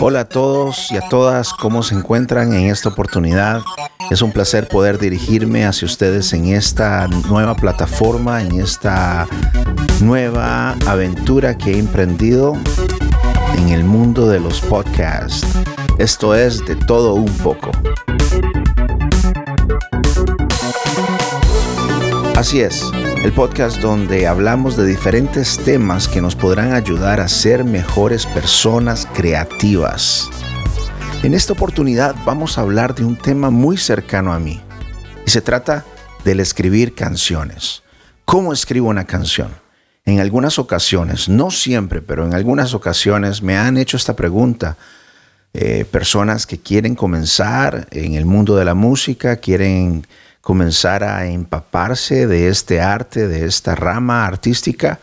Hola a todos y a todas, ¿cómo se encuentran en esta oportunidad? Es un placer poder dirigirme hacia ustedes en esta nueva plataforma, en esta nueva aventura que he emprendido en el mundo de los podcasts. Esto es de todo un poco. Así es, el podcast donde hablamos de diferentes temas que nos podrán ayudar a ser mejores personas creativas. En esta oportunidad vamos a hablar de un tema muy cercano a mí y se trata del escribir canciones. ¿Cómo escribo una canción? En algunas ocasiones, no siempre, pero en algunas ocasiones me han hecho esta pregunta. Eh, personas que quieren comenzar en el mundo de la música, quieren comenzar a empaparse de este arte, de esta rama artística.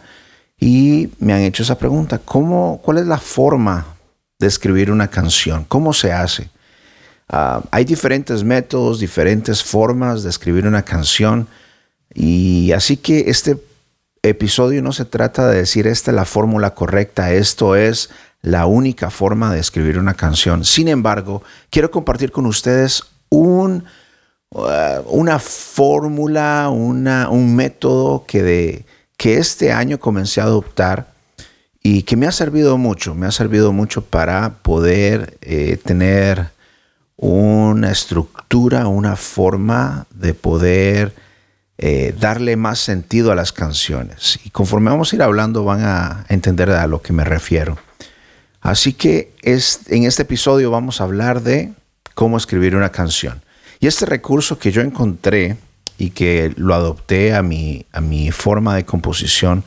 Y me han hecho esa pregunta, ¿cómo, ¿cuál es la forma de escribir una canción? ¿Cómo se hace? Ah, hay diferentes métodos, diferentes formas de escribir una canción. Y así que este episodio no se trata de decir esta es la fórmula correcta, esto es la única forma de escribir una canción. Sin embargo, quiero compartir con ustedes un Uh, una fórmula, un método que, de, que este año comencé a adoptar y que me ha servido mucho, me ha servido mucho para poder eh, tener una estructura, una forma de poder eh, darle más sentido a las canciones. Y conforme vamos a ir hablando van a entender a lo que me refiero. Así que es, en este episodio vamos a hablar de cómo escribir una canción. Y este recurso que yo encontré y que lo adopté a mi, a mi forma de composición,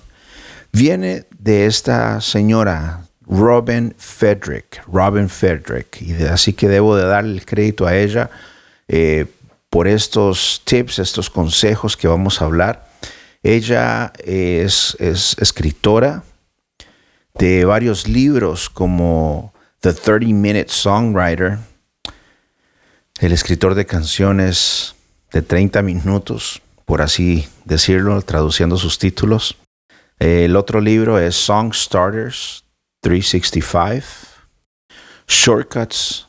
viene de esta señora Robin Fedrick, Robin Fedrick, y así que debo de darle el crédito a ella eh, por estos tips, estos consejos que vamos a hablar. Ella es, es escritora de varios libros como The 30 Minute Songwriter, el escritor de canciones de 30 minutos, por así decirlo, traduciendo sus títulos. El otro libro es Song Starters 365, Shortcuts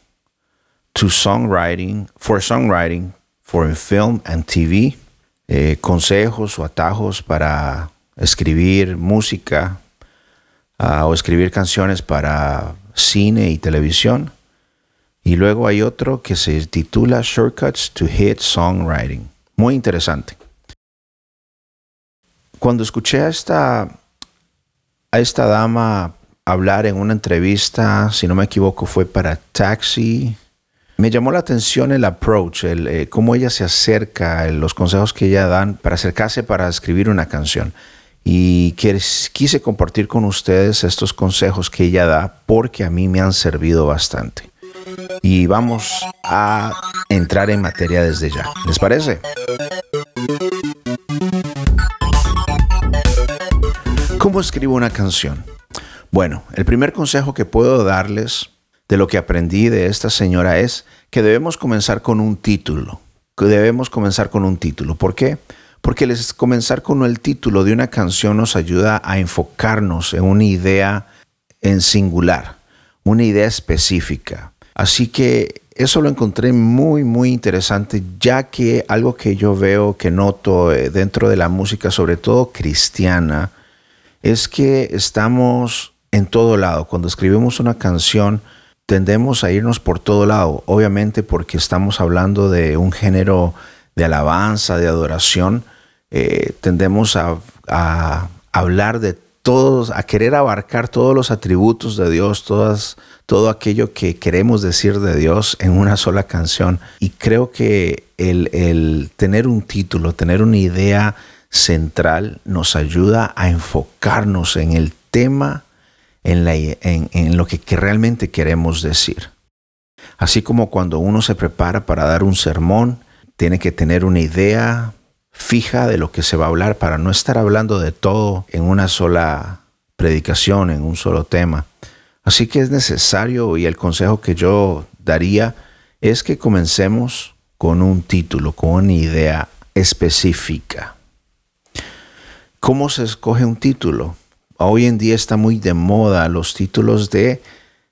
to Songwriting, for Songwriting for Film and TV, eh, consejos o atajos para escribir música ah, o escribir canciones para cine y televisión. Y luego hay otro que se titula Shortcuts to Hit Songwriting. Muy interesante. Cuando escuché a esta, a esta dama hablar en una entrevista, si no me equivoco, fue para Taxi. Me llamó la atención el approach, el, eh, cómo ella se acerca, los consejos que ella dan para acercarse para escribir una canción. Y quise compartir con ustedes estos consejos que ella da porque a mí me han servido bastante y vamos a entrar en materia desde ya. ¿Les parece? ¿Cómo escribo una canción? Bueno, el primer consejo que puedo darles de lo que aprendí de esta señora es que debemos comenzar con un título. Que debemos comenzar con un título. ¿Por qué? Porque les, comenzar con el título de una canción nos ayuda a enfocarnos en una idea en singular, una idea específica. Así que eso lo encontré muy, muy interesante, ya que algo que yo veo, que noto eh, dentro de la música, sobre todo cristiana, es que estamos en todo lado. Cuando escribimos una canción, tendemos a irnos por todo lado, obviamente porque estamos hablando de un género de alabanza, de adoración, eh, tendemos a, hablar de todos, a querer abarcar todos los atributos de Dios, todo aquello que queremos decir de Dios en una sola canción. Y creo que el, tener un título, tener una idea central nos ayuda a enfocarnos en el tema, en, lo que, que realmente queremos decir. Así como cuando uno se prepara para dar un sermón, tiene que tener una idea fija de lo que se va a hablar para no estar hablando de todo en una sola predicación, en un solo tema. Así que es necesario y el consejo que yo daría es que comencemos con un título, con una idea específica. ¿Cómo se escoge un título? Hoy en día está muy de moda los títulos de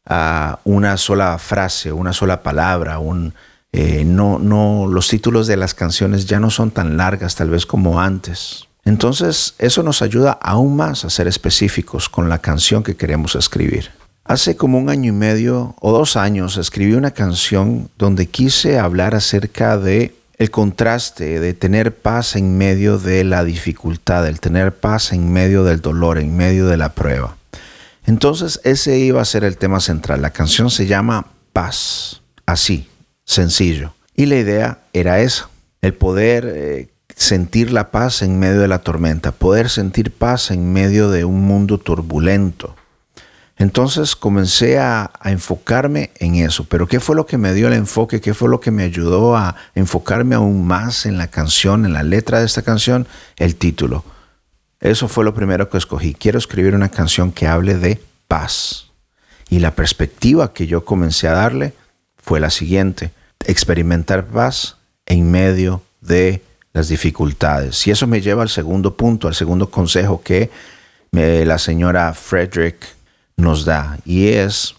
a una sola frase, una sola palabra, un, eh, no, no, los títulos de las canciones ya no son tan largas tal vez como antes. Entonces eso nos ayuda aún más a ser específicos con la canción que queremos escribir. Hace como un año y medio o dos años escribí una canción donde quise hablar acerca de el contraste de tener paz en medio de la dificultad, el tener paz en medio del dolor, en medio de la prueba. Entonces ese iba a ser el tema central. La canción se llama Paz, así, sencillo. Y la idea era esa, el poder eh, sentir la paz en medio de la tormenta, poder sentir paz en medio de un mundo turbulento. Entonces comencé a, enfocarme en eso. Pero ¿qué fue lo que me dio el enfoque? ¿Qué fue lo que me ayudó a enfocarme aún más en la canción, en la letra de esta canción? El título. Eso fue lo primero que escogí. Quiero escribir una canción que hable de paz. Y la perspectiva que yo comencé a darle fue la siguiente. Experimentar paz en medio de las dificultades. Y eso me lleva al segundo punto, al segundo consejo que la señora Frederick nos da y es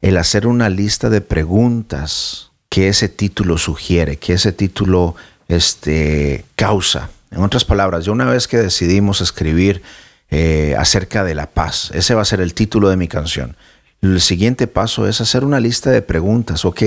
el hacer una lista de preguntas que ese título sugiere, que ese título este, causa. En otras palabras, yo una vez que decidimos escribir eh, acerca de la paz, ese va a ser el título de mi canción. El siguiente paso es hacer una lista de preguntas. Ok,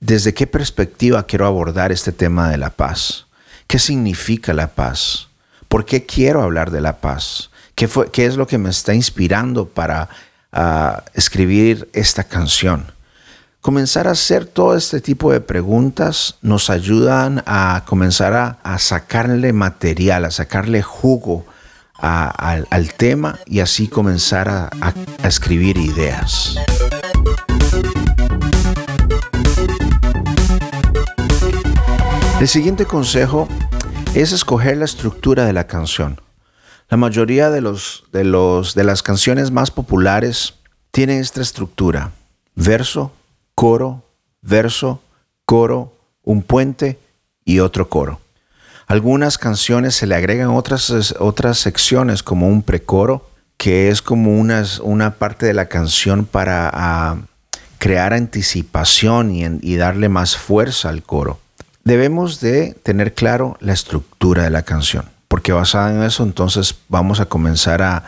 ¿desde qué perspectiva quiero abordar este tema de la paz? ¿Qué significa la paz? ¿Por qué quiero hablar de la paz? ¿Qué, fue, qué es lo que me está inspirando para a escribir esta canción. Comenzar a hacer todo este tipo de preguntas nos ayudan a comenzar a, sacarle material, a sacarle jugo al tema y así comenzar a escribir ideas. El siguiente consejo es escoger la estructura de la canción. La mayoría de, los, de, los, de las canciones más populares tienen esta estructura. Verso, coro, verso, coro, un puente y otro coro. Algunas canciones se le agregan otras, otras secciones como un precoro, que es como una, parte de la canción para crear anticipación y, y darle más fuerza al coro. Debemos de tener claro la estructura de la canción porque basada en eso entonces vamos a comenzar a,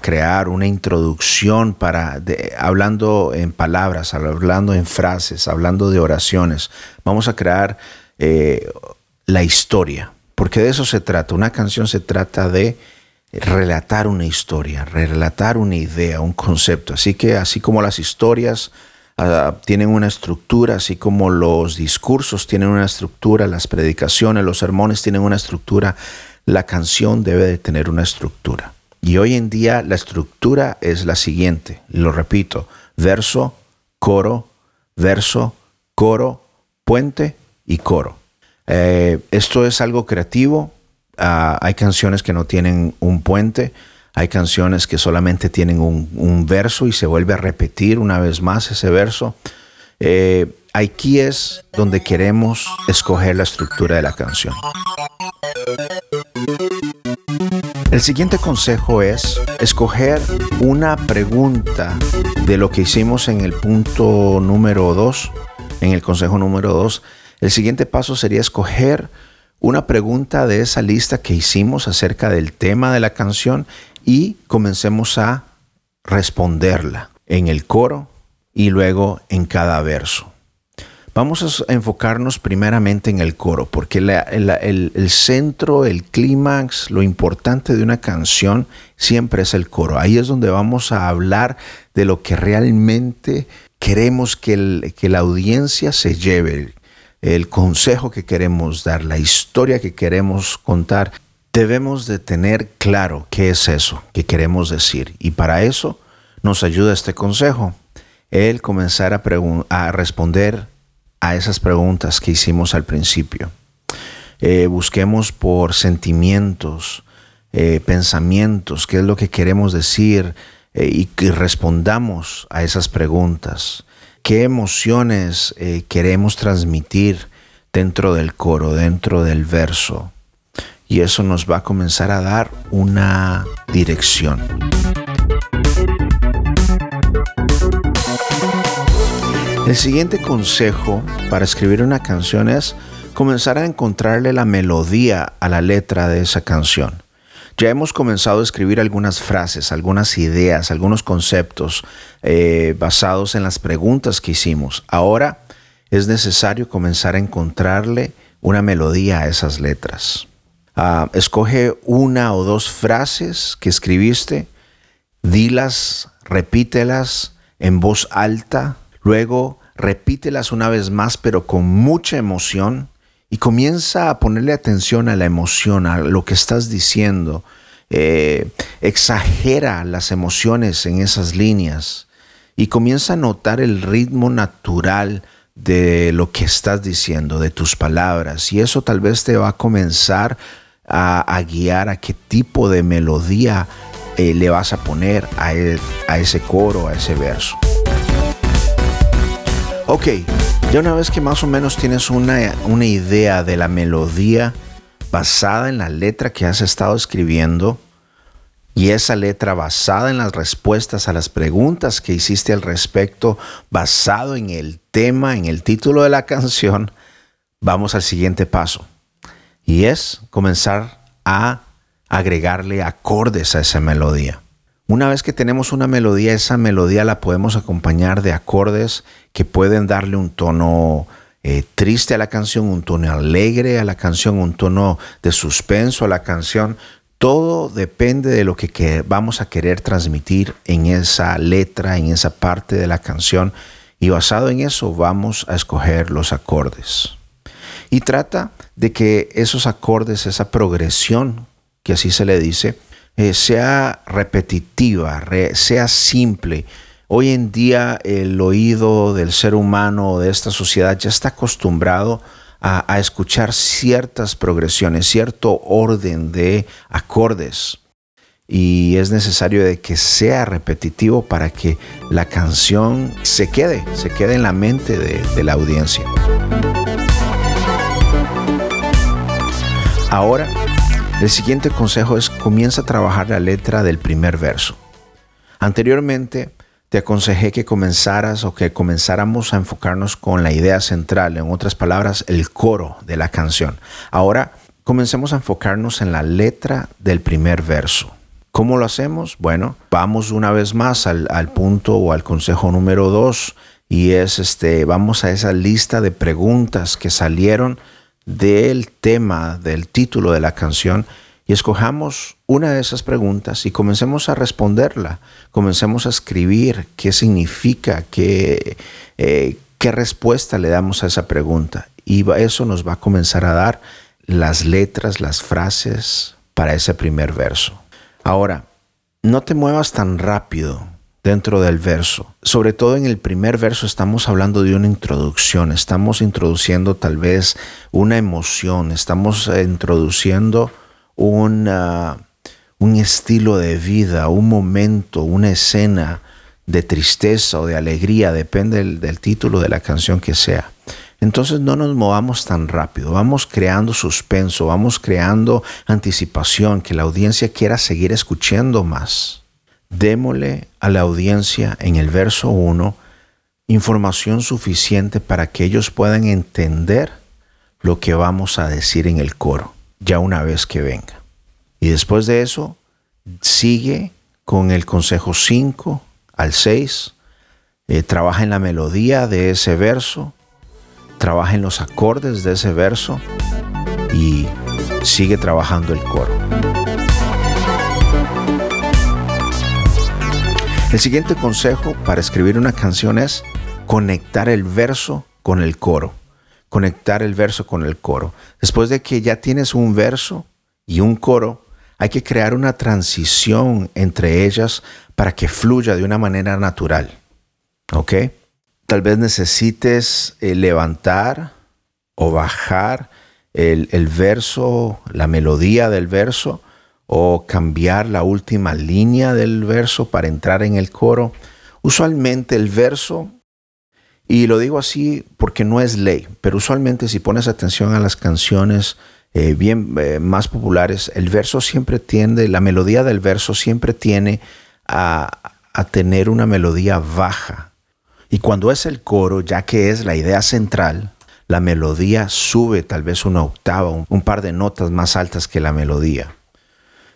crear una introducción para, hablando en palabras, hablando en frases, hablando de oraciones. Vamos a crear eh, la historia, porque de eso se trata. Una canción se trata de relatar una historia, relatar una idea, un concepto. Así que así como las historias ah, tienen una estructura, así como los discursos tienen una estructura, las predicaciones, los sermones tienen una estructura, la canción debe de tener una estructura. Y hoy en día la estructura es la siguiente, lo repito, verso, coro, verso, coro, puente y coro. Eh, esto es algo creativo. Ah, hay canciones que no tienen un puente, hay canciones que solamente tienen un, verso y se vuelve a repetir una vez más ese verso. Eh, aquí es donde queremos escoger la estructura de la canción. El siguiente consejo es escoger una pregunta de lo que hicimos en el punto número 2, en el consejo número 2. El siguiente paso sería escoger una pregunta de esa lista que hicimos acerca del tema de la canción y comencemos a responderla en el coro y luego en cada verso. Vamos a enfocarnos primeramente en el coro, porque el, centro, el clímax, lo importante de una canción siempre es el coro. Ahí es donde vamos a hablar de lo que realmente queremos que, la audiencia se lleve, el consejo que queremos dar, la historia que queremos contar. Debemos de tener claro qué es eso que queremos decir. Y para eso nos ayuda este consejo. El comenzar a responder a esas preguntas que hicimos al principio. Eh, busquemos por sentimientos, eh, pensamientos, qué es lo que queremos decir eh, y que respondamos a esas preguntas. ¿Qué emociones queremos transmitir dentro del coro, dentro del verso? Y eso nos va a comenzar a dar una dirección. El siguiente consejo para escribir una canción es comenzar a encontrarle la melodía a la letra de esa canción. Ya hemos comenzado a escribir algunas frases, algunas ideas, algunos conceptos eh, basados en las preguntas que hicimos. Ahora es necesario comenzar a encontrarle una melodía a esas letras. Ah, escoge una o dos frases que escribiste, dilas, repítelas en voz alta, luego repítelas una vez más pero con mucha emoción y comienza a ponerle atención a la emoción, a lo que estás diciendo. Eh, exagera las emociones en esas líneas y comienza a notar el ritmo natural de lo que estás diciendo, de tus palabras. Y eso tal vez te va a comenzar a, guiar a qué tipo de melodía eh, le vas a poner e, a ese coro, a ese verso. Ok, ya una vez que más o menos tienes una, una idea de la melodía basada en la letra que has estado escribiendo, y esa letra basada en las respuestas a las preguntas que hiciste al respecto, basado en el tema, en el título de la canción, vamos al siguiente paso. Y es comenzar a agregarle acordes a esa melodía. Una vez que tenemos una melodía, esa melodía la podemos acompañar de acordes que pueden darle un tono eh, triste a la canción, un tono alegre a la canción, un tono de suspenso a la canción. Todo depende de lo que, vamos a querer transmitir en esa letra, en esa parte de la canción. Y basado en eso vamos a escoger los acordes. Y trata de que esos acordes, esa progresión, que así se le dice, eh, sea repetitiva, sea simple. Hoy en día el oído del ser humano, de esta sociedad, ya está acostumbrado a, escuchar ciertas progresiones, cierto orden de acordes y es necesario de que sea repetitivo para que la canción se quede, se quede en la mente de, de, la audiencia. Ahora el siguiente consejo es comienza a trabajar la letra del primer verso. Anteriormente te aconsejé que comenzaras o que comenzáramos a enfocarnos con la idea central, en otras palabras, el coro de la canción. Ahora comencemos a enfocarnos en la letra del primer verso. ¿Cómo lo hacemos? Bueno, vamos una vez más al, punto o al consejo número dos y es este, vamos a esa lista de preguntas que salieron del tema, del título de la canción y escojamos una de esas preguntas y comencemos a responderla, comencemos a escribir qué significa, qué, eh, qué respuesta le damos a esa pregunta. Y eso nos va a comenzar a dar las letras, las frases para ese primer verso. Ahora, no te muevas tan rápido dentro del verso. Sobre todo en el primer verso estamos hablando de una introducción, estamos introduciendo tal vez una emoción, estamos introduciendo una, un estilo de vida, un momento, una escena de tristeza o de alegría, depende del, del título de la canción que sea. Entonces no nos movamos tan rápido, vamos creando suspenso, vamos creando anticipación, que la audiencia quiera seguir escuchando más démosle a la audiencia en el verso 1 información suficiente para que ellos puedan entender lo que vamos a decir en el coro, ya una vez que venga. Y después de eso, sigue con el consejo 5 al 6, eh, trabaja en la melodía de ese verso, trabaja en los acordes de ese verso y sigue trabajando el coro. El siguiente consejo para escribir una canción es conectar el verso con el coro. Conectar el verso con el coro. Después de que ya tienes un verso y un coro, hay que crear una transición entre ellas para que fluya de una manera natural. ¿Ok? Tal vez necesites eh, levantar o bajar el, el verso, la melodía del verso o cambiar la última línea del verso para entrar en el coro. Usualmente el verso, y lo digo así porque no es ley, pero usualmente si pones atención a las canciones eh, bien eh, más populares, el verso siempre tiende, la melodía del verso siempre tiene a, a tener una melodía baja. Y cuando es el coro, ya que es la idea central, la melodía sube tal vez una octava, un par de notas más altas que la melodía.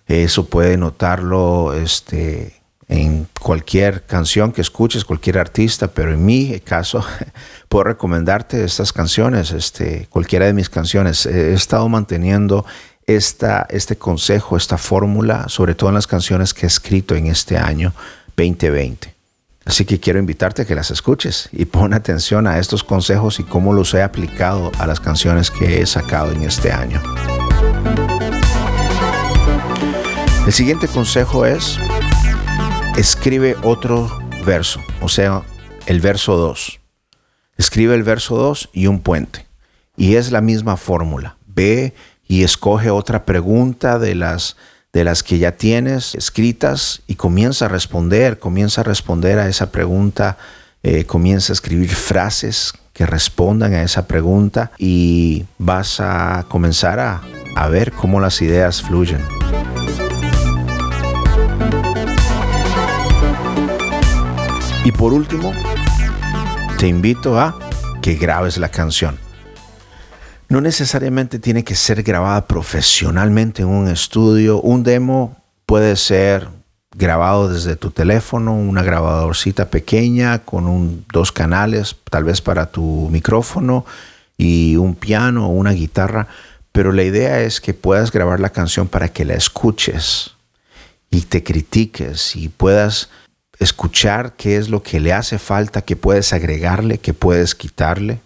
Eso puede notarlo este, en cualquier canción que escuches, cualquier artista, pero en mi caso puedo recomendarte estas canciones, este, cualquiera de mis canciones. He estado manteniendo esta, este consejo, esta fórmula, sobre todo en las canciones que he escrito en este año 2020. Así que quiero invitarte a que las escuches y pon atención a estos consejos y cómo los he aplicado a las canciones que he sacado en este año. El siguiente consejo es, escribe otro verso, o sea, el verso 2. Escribe el verso 2 y un puente. Y es la misma fórmula. Ve y escoge otra pregunta de las, de las que ya tienes escritas y comienza a responder, comienza a responder a esa pregunta, eh, comienza a escribir frases que respondan a esa pregunta y vas a comenzar a, a ver cómo las ideas fluyen. Y por último, te invito a que grabes la canción. No necesariamente tiene que ser grabada profesionalmente en un estudio. Un demo puede ser grabado desde tu teléfono, una grabadorcita pequeña con dos canales, tal vez para tu micrófono y un piano o una guitarra. Pero la idea es que puedas grabar la canción para que la escuches y te critiques y puedas escuchar qué es lo que le hace falta, qué puedes agregarle, qué puedes quitarle.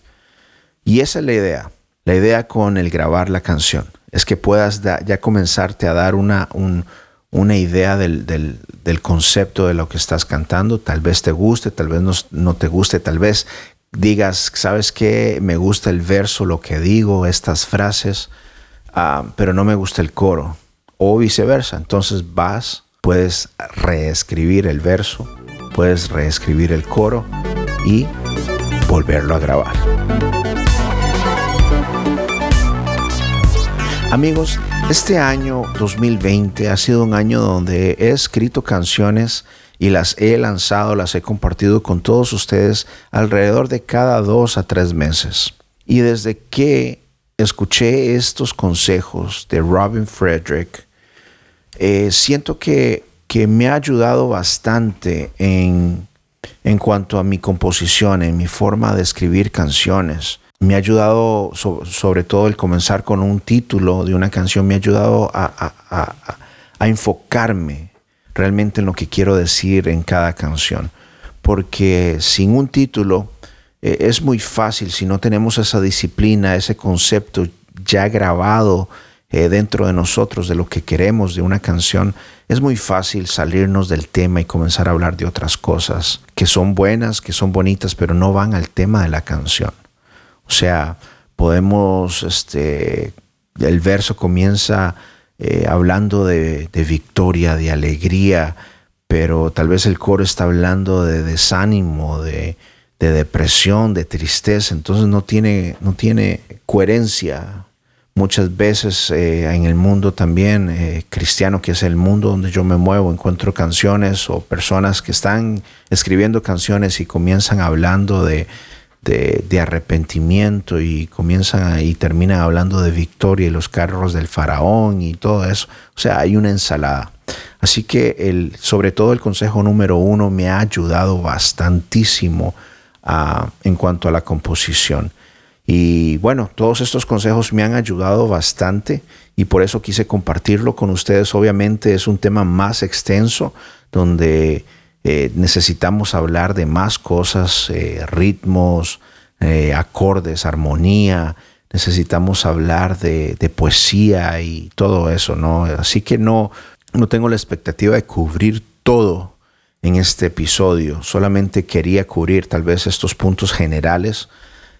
Y esa es la idea. La idea con el grabar la canción es que puedas ya comenzarte a dar una, una idea del, del, concepto de lo que estás cantando. Tal vez te guste, tal vez no, te guste, tal vez digas, ¿sabes qué? Me gusta el verso, lo que digo, estas frases, ah, pero no me gusta el coro. O viceversa. Entonces vas puedes reescribir el verso, puedes reescribir el coro y volverlo a grabar. Amigos, este año 2020 ha sido un año donde he escrito canciones y las he lanzado, las he compartido con todos ustedes alrededor de cada dos a tres meses. Y desde que escuché estos consejos de Robin Frederick, eh, siento que, me ha ayudado bastante en, cuanto a mi composición, en mi forma de escribir canciones. Me ha ayudado, sobre todo el comenzar con un título de una canción, me ha ayudado a, enfocarme realmente en lo que quiero decir en cada canción. Porque sin un título eh, es muy fácil, si no tenemos esa disciplina, ese concepto ya grabado eh, dentro de nosotros, de lo que queremos de una canción, es muy fácil salirnos del tema y comenzar a hablar de otras cosas que son buenas, que son bonitas, pero no van al tema de la canción. O sea, podemos, este, el verso comienza eh, hablando de, victoria, de alegría, pero tal vez el coro está hablando de desánimo, de, de depresión, de tristeza, entonces no tiene, no tiene coherencia Muchas veces eh, en el mundo también eh, cristiano, que es el mundo donde yo me muevo, encuentro canciones o personas que están escribiendo canciones y comienzan hablando de, de, arrepentimiento y comienzan y terminan hablando de victoria y los carros del faraón y todo eso. O sea, hay una ensalada. Así que el, sobre todo el consejo número uno me ha ayudado bastantísimo ah, en cuanto a la composición. Y bueno, todos estos consejos me han ayudado bastante y por eso quise compartirlo con ustedes. Obviamente es un tema más extenso donde eh, necesitamos hablar de más cosas, eh, ritmos, eh, acordes, armonía. Necesitamos hablar de, de, poesía y todo eso, ¿no? Así que no, no tengo la expectativa de cubrir todo en este episodio. Solamente quería cubrir tal vez estos puntos generales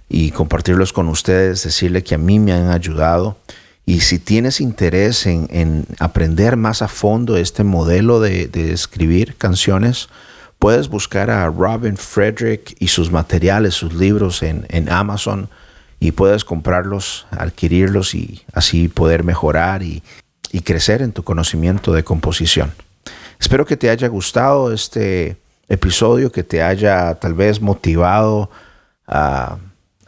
y compartirlos con ustedes, decirle que a mí me han ayudado. Y si tienes interés en, aprender más a fondo este modelo de, escribir canciones, puedes buscar a Robin Frederick y sus materiales, sus libros en, Amazon y puedes comprarlos, adquirirlos y así poder mejorar y, y crecer en tu conocimiento de composición. Espero que te haya gustado este episodio que te haya tal vez motivado a,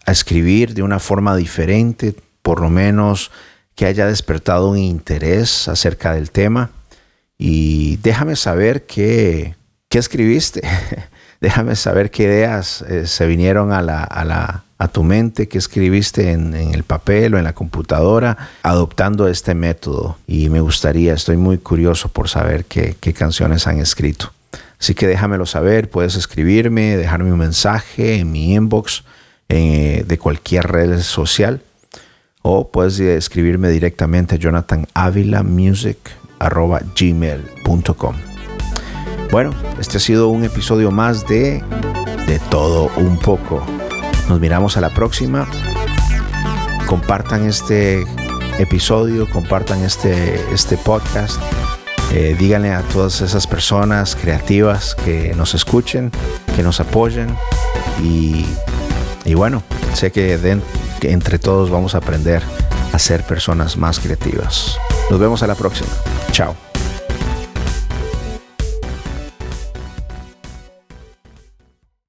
a escribir de una forma diferente, por lo menos que haya despertado un interés acerca del tema. Y déjame saber qué, qué escribiste. déjame saber qué ideas eh, se vinieron a, la, a, la, a, tu mente, qué escribiste en, en, el papel o en la computadora adoptando este método. Y me gustaría, estoy muy curioso por saber qué, qué canciones han escrito. Así que déjamelo saber, puedes escribirme, dejarme un mensaje en mi inbox eh, de cualquier red social o puedes escribirme directamente a jonathanavilamusic.gmail.com Bueno, este ha sido un episodio más de De todo un poco. Nos miramos a la próxima. Compartan este episodio, compartan este, este podcast. Eh, díganle a todas esas personas creativas que nos escuchen, que nos apoyen y, y bueno, sé que que entre todos vamos a aprender a ser personas más creativas. Nos vemos a la próxima. Chao.